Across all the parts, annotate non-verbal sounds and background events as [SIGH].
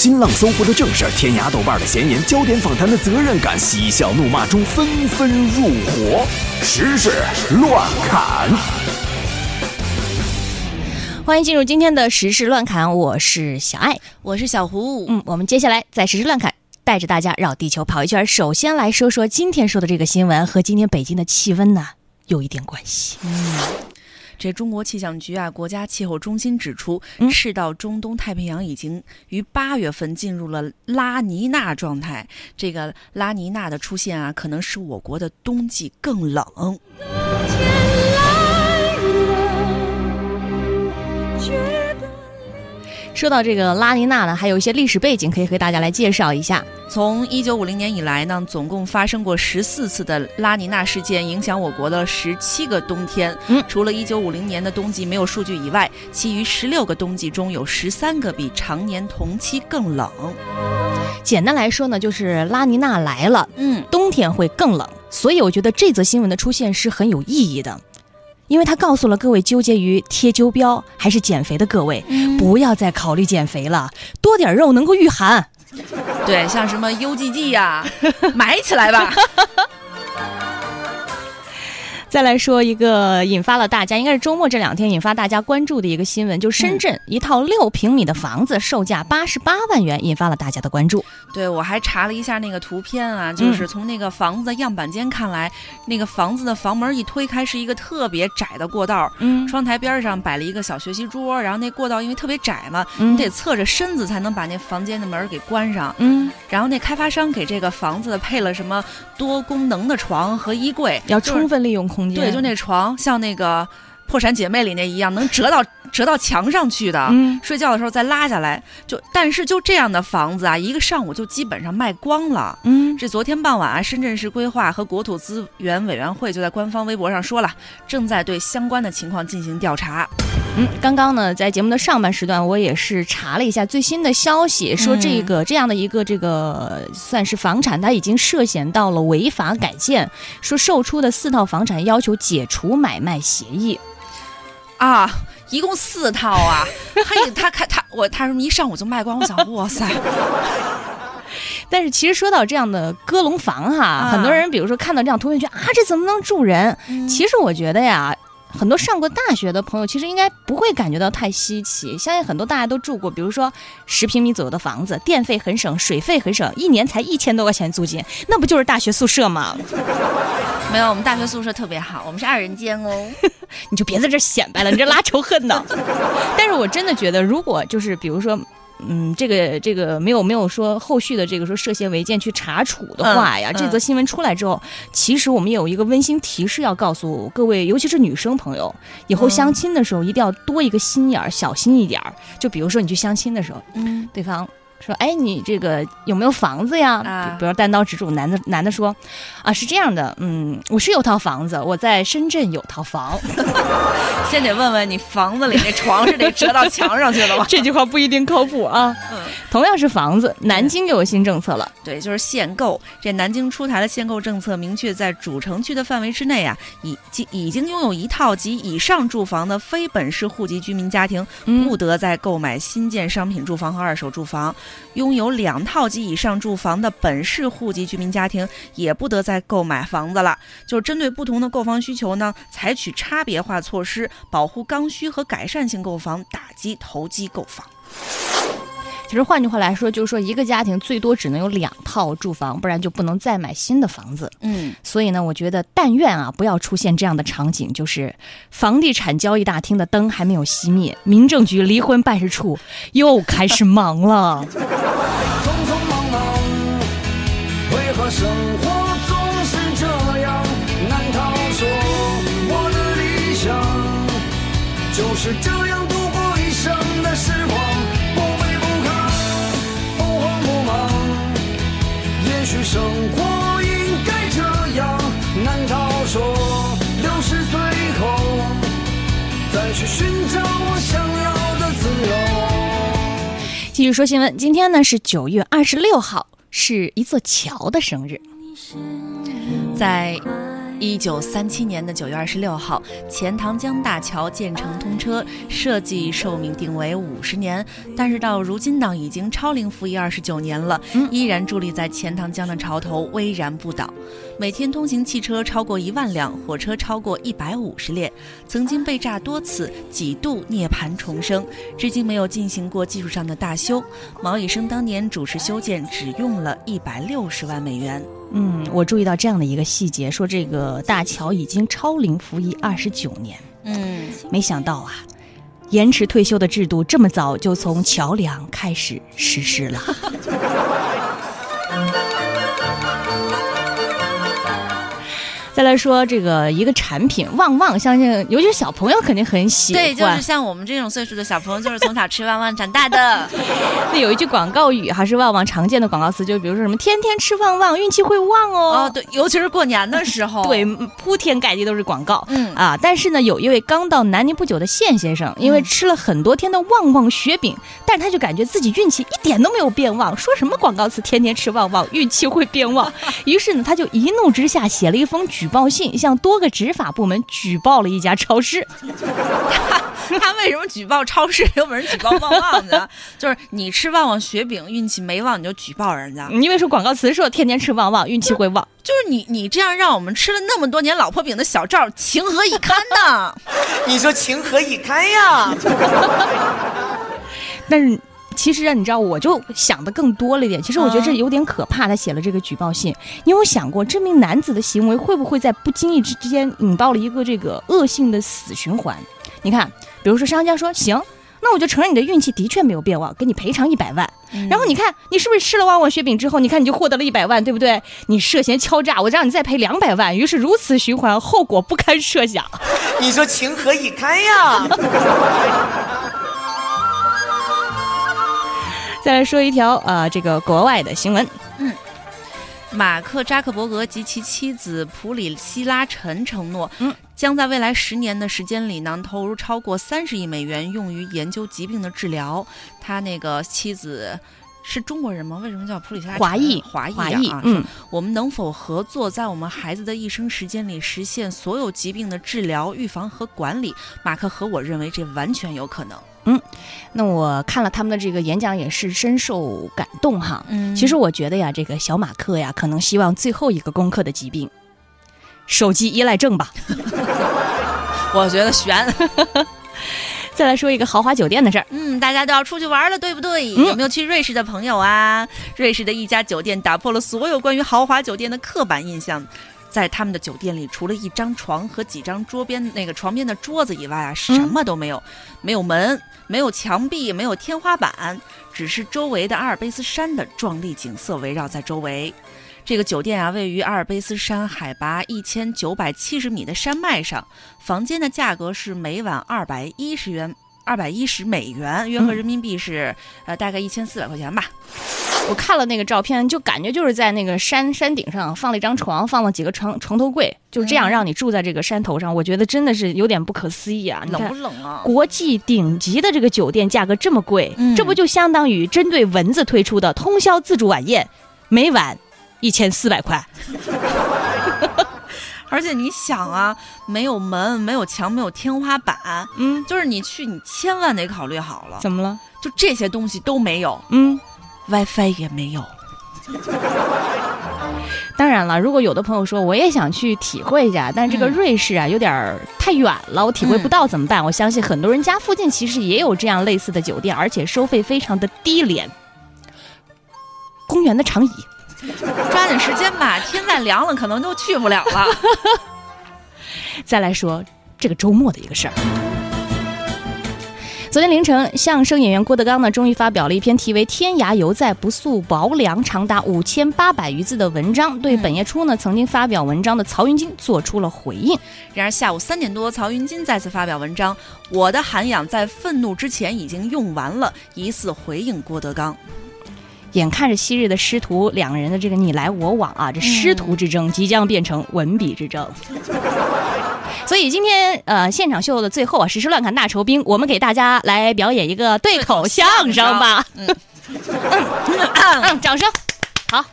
新浪、搜狐的正事，天涯、豆瓣的闲言，焦点访谈的责任感，嬉笑怒骂中纷纷入伙，时事乱砍。欢迎进入今天的时事乱侃，我是小爱，我是小胡。嗯，我们接下来在时事乱侃带着大家绕地球跑一圈。首先来说说今天说的这个新闻和今天北京的气温呢有一点关系。嗯，这中国气象局啊，国家气候中心指出，赤道中东太平洋已经于八月份进入了拉尼娜状态。这个拉尼娜的出现啊，可能使我国的冬季更冷。说到这个拉尼娜呢，还有一些历史背景可以和大家来介绍一下。从一九五零年以来呢，总共发生过十四次的拉尼娜事件，影响我国的十七个冬天。嗯，除了一九五零年的冬季没有数据以外，其余十六个冬季中有十三个比常年同期更冷。简单来说呢，就是拉尼娜来了，嗯，冬天会更冷。所以我觉得这则新闻的出现是很有意义的。因为他告诉了各位纠结于贴灸标还是减肥的各位，不要再考虑减肥了，多点肉能够御寒。对，像什么 UGG 呀，[LAUGHS] 买起来吧。再来说一个引发了大家，应该是周末这两天引发大家关注的一个新闻，就深圳一套六平米的房子售价八十八万元，引发了大家的关注。对我还查了一下那个图片啊，就是从那个房子的样板间看来，那个房子的房门一推开是一个特别窄的过道，嗯，窗台边上摆了一个小学习桌，然后那过道因为特别窄嘛，你得侧着身子才能把那房间的门给关上，嗯，然后那开发商给这个房子配了什么多功能的床和衣柜，要充分利用空。对，就那床像那个《破产姐妹》里那一样，能折到折到墙上去的。睡觉的时候再拉下来。就但是就这样的房子啊，一个上午就基本上卖光了。嗯，这昨天傍晚啊，深圳市规划和国土资源委员会就在官方微博上说了，正在对相关的情况进行调查。嗯，刚刚呢，在节目的上半时段，我也是查了一下最新的消息，说这个这样的一个这个算是房产，它已经涉嫌到了违法改建，说售出的四套房产要求解除买卖协议，啊，一共四套啊，嘿，他看他我他说一上午就卖光，我想 [LAUGHS] 哇塞，但是其实说到这样的鸽笼房哈，很多人比如说看到这样图片，觉得啊，这怎么能住人？其实我觉得呀。很多上过大学的朋友，其实应该不会感觉到太稀奇。相信很多大家都住过，比如说十平米左右的房子，电费很省，水费很省，一年才一千多块钱租金，那不就是大学宿舍吗？没有，我们大学宿舍特别好，我们是二人间哦。[LAUGHS] 你就别在这显摆了，你这拉仇恨呢。但是我真的觉得，如果就是比如说。嗯，这个这个没有没有说后续的这个说涉嫌违建去查处的话呀，这则新闻出来之后，其实我们也有一个温馨提示要告诉各位，尤其是女生朋友，以后相亲的时候一定要多一个心眼儿，小心一点儿。就比如说你去相亲的时候，嗯，对方。说哎，你这个有没有房子呀？啊，比如单刀直入。男的男的说，啊，是这样的，嗯，我是有套房子，我在深圳有套房。[LAUGHS] 先得问问你，房子里那床是得折到墙上去了吗？这句话不一定靠谱啊。嗯，同样是房子，南京又有新政策了。对，就是限购。这南京出台的限购政策，明确在主城区的范围之内啊，已经已经拥有一套及以上住房的非本市户籍居民家庭，不得再购买新建商品住房和二手住房。拥有两套及以上住房的本市户籍居民家庭也不得再购买房子了。就是针对不同的购房需求呢，采取差别化措施，保护刚需和改善性购房，打击投机购房。其实换句话来说，就是说一个家庭最多只能有两套住房，不然就不能再买新的房子。嗯，所以呢，我觉得但愿啊，不要出现这样的场景，就是房地产交易大厅的灯还没有熄灭，民政局离婚办事处又开始忙了。[LAUGHS] 匆匆忙忙，为何生活总是这样？难道说我的理想就是这样去寻找我想要的自由？继续说新闻，今天呢是九月二十六号，是一座桥的生日。在一九三七年的九月二十六号，钱塘江大桥建成通车，设计寿命定为五十年，但是到如今呢，已经超龄服役二十九年了，依然伫立在钱塘江的潮头，巍然不倒。每天通行汽车超过一万辆，火车超过一百五十列，曾经被炸多次，几度涅槃重生，至今没有进行过技术上的大修。毛以生当年主持修建，只用了一百六十万美元。嗯，我注意到这样的一个细节，说这个大桥已经超龄服役二十九年。嗯，没想到啊，延迟退休的制度这么早就从桥梁开始实施了。[LAUGHS] 再来说这个一个产品旺旺，相信尤其是小朋友肯定很喜欢。对，就是像我们这种岁数的小朋友，就是从小吃旺旺长大的。[LAUGHS] 那有一句广告语哈，是旺旺常见的广告词，就比如说什么“天天吃旺旺，运气会旺哦”。哦，对，尤其是过年的时候，[LAUGHS] 对，铺天盖地都是广告。嗯啊，但是呢，有一位刚到南宁不久的谢先生，因为吃了很多天的旺旺雪饼，但是他就感觉自己运气一点都没有变旺。说什么广告词“天天吃旺旺，运气会变旺”？[LAUGHS] 于是呢，他就一怒之下写了一封举报信，向多个执法部门举报了一家超市。[LAUGHS] 他为什么举报超市，有没人举报旺旺呢？[LAUGHS] 就是你吃旺旺雪饼运气没旺，你就举报人家。因为说广告词说天天吃旺旺，运气会旺。[LAUGHS] 就是你你这样让我们吃了那么多年老婆饼的小赵情何以堪呢？你说情何以堪呀？但是。其实啊，你知道，我就想的更多了一点。其实我觉得这有点可怕。他写了这个举报信，你有想过这名男子的行为会不会在不经意之间引爆了一个这个恶性的死循环？你看，比如说商家说行，那我就承认你的运气的确没有变旺，给你赔偿一百万。然后你看你是不是吃了旺旺雪饼之后，你看你就获得了一百万，对不对？你涉嫌敲诈，我让你再赔两百万。于是如此循环，后果不堪设想。[LAUGHS] 你说情何以堪呀？再来说一条呃，这个国外的新闻。嗯，马克扎克伯格及其妻子普里希拉陈承诺，嗯，将在未来十年的时间里呢，投入超过三十亿美元用于研究疾病的治疗。他那个妻子是中国人吗？为什么叫普里希拉？华裔，华裔，华裔。嗯，我们能否合作，在我们孩子的一生时间里实现所有疾病的治疗、预防和管理？马克和我认为这完全有可能。嗯，那我看了他们的这个演讲，也是深受感动哈。嗯，其实我觉得呀，这个小马克呀，可能希望最后一个攻克的疾病——手机依赖症吧。[LAUGHS] 我觉得悬。[LAUGHS] 再来说一个豪华酒店的事儿。嗯，大家都要出去玩了，对不对？有没有去瑞士的朋友啊？瑞士的一家酒店打破了所有关于豪华酒店的刻板印象。在他们的酒店里，除了一张床和几张桌边那个床边的桌子以外啊，什么都没有，没有门，没有墙壁，没有天花板，只是周围的阿尔卑斯山的壮丽景色围绕在周围。这个酒店啊，位于阿尔卑斯山海拔一千九百七十米的山脉上，房间的价格是每晚二百一十元，二百一十美元，约合人民币是呃大概一千四百块钱吧。我看了那个照片，就感觉就是在那个山山顶上放了一张床，放了几个床床头柜，就这样让你住在这个山头上。我觉得真的是有点不可思议啊！冷不冷啊？国际顶级的这个酒店价格这么贵，嗯这不就相当于针对蚊子推出的通宵自助晚宴，每晚一千四百块。[LAUGHS] 而且你想啊，没有门，没有墙，没有天花板，嗯，就是你去，你千万得考虑好了，怎么了？就这些东西都没有嗯。，WiFi 也没有。[LAUGHS] 当然了，如果有的朋友说我也想去体会一下，但是这个嗯瑞士啊有点太远了，我体会不到怎么办？我相信很多人家附近其实也有这样类似的酒店，而且收费非常的低廉。公园的长椅，[LAUGHS] 抓紧时间吧，天再凉了，可能就去不了了。[LAUGHS] 再来说这个周末的一个事儿。昨天凌晨，相声演员郭德纲呢，终于发表了一篇题为《天涯犹在，不诉薄凉》，长达五千八百余字的文章，对本月初呢曾经发表文章的曹云金做出了回应。然而下午三点多，曹云金再次发表文章，我的涵养在愤怒之前已经用完了，疑似回应郭德纲。眼看着昔日的师徒两人的这个你来我往啊，这师徒之争即将变成文笔之争。[LAUGHS] 所以今天呃现场秀的最后啊，实施乱砍大酬宾，我们给大家来表演一个对口相声吧。嗯嗯，掌声。好，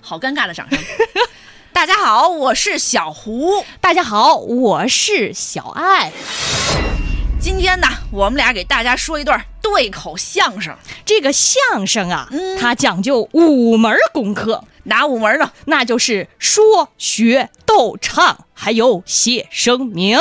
好尴尬的掌声。大家好，我是小胡。大家好，我是小爱。今天呢，我们俩给大家说一段对口相声。这个相声啊，嗯它讲究五门功课，哪五门呢？那就是说、学、逗、唱，还有写声明。